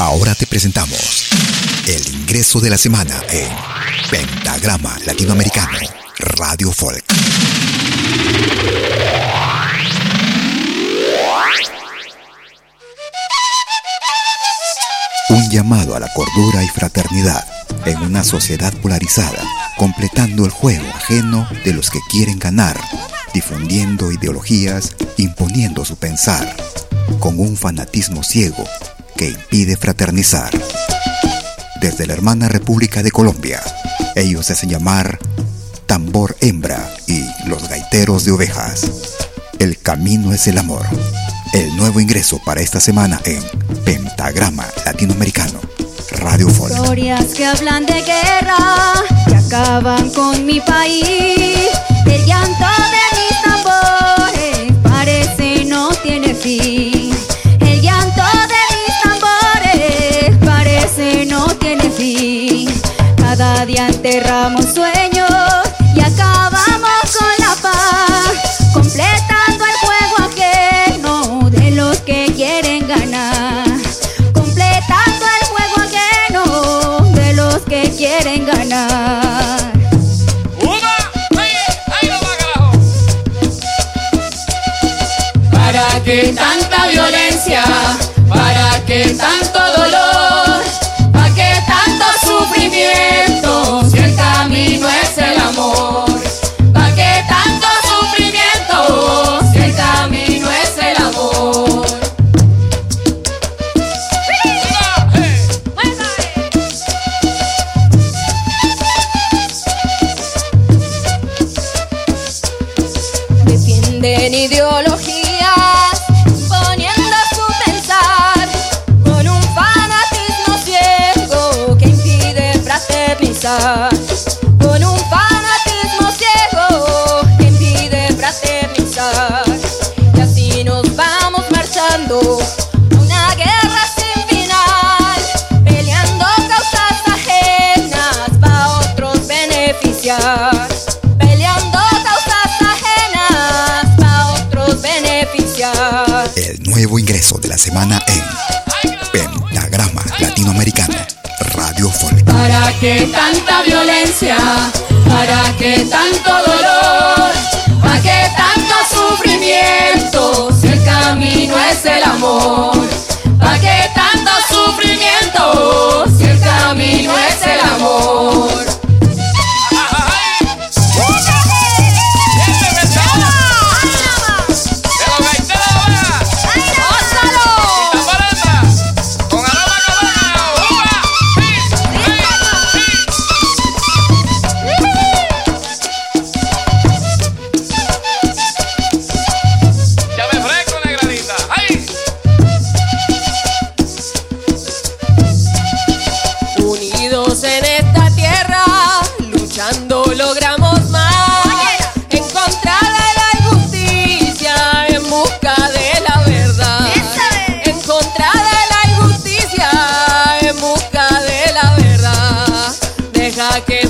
Ahora te presentamos el ingreso de la semana en Pentagrama Latinoamericano, Radio Folk. Un llamado a la cordura y fraternidad en una sociedad polarizada, completando el juego ajeno de los que quieren ganar, difundiendo ideologías, imponiendo su pensar, con un fanatismo ciego que impide fraternizar. Desde la hermana República de Colombia, ellos se hacen llamar Tambor Hembra y Los Gaiteros de Ovejas. El camino es el amor. El nuevo ingreso para esta semana en Pentagrama Latinoamericano. Radio Folk. Cada día enterramos sueños y acabamos con la paz, completando el juego ajeno de los que quieren ganar. Completando el juego ajeno de los que quieren ganar. ¿Para qué tanta violencia? ¿Para qué tanto dolor? venden ideologías, poniendo a su pensar con un fanatismo ciego que impide fraternizar. Con un fanatismo ciego que impide fraternizar. Y así nos vamos marchando. Ingreso de la semana en Pentagrama Latinoamericano, Radio Folk. ¿Para qué tanta violencia? ¿Para qué tanto dolor? Tanto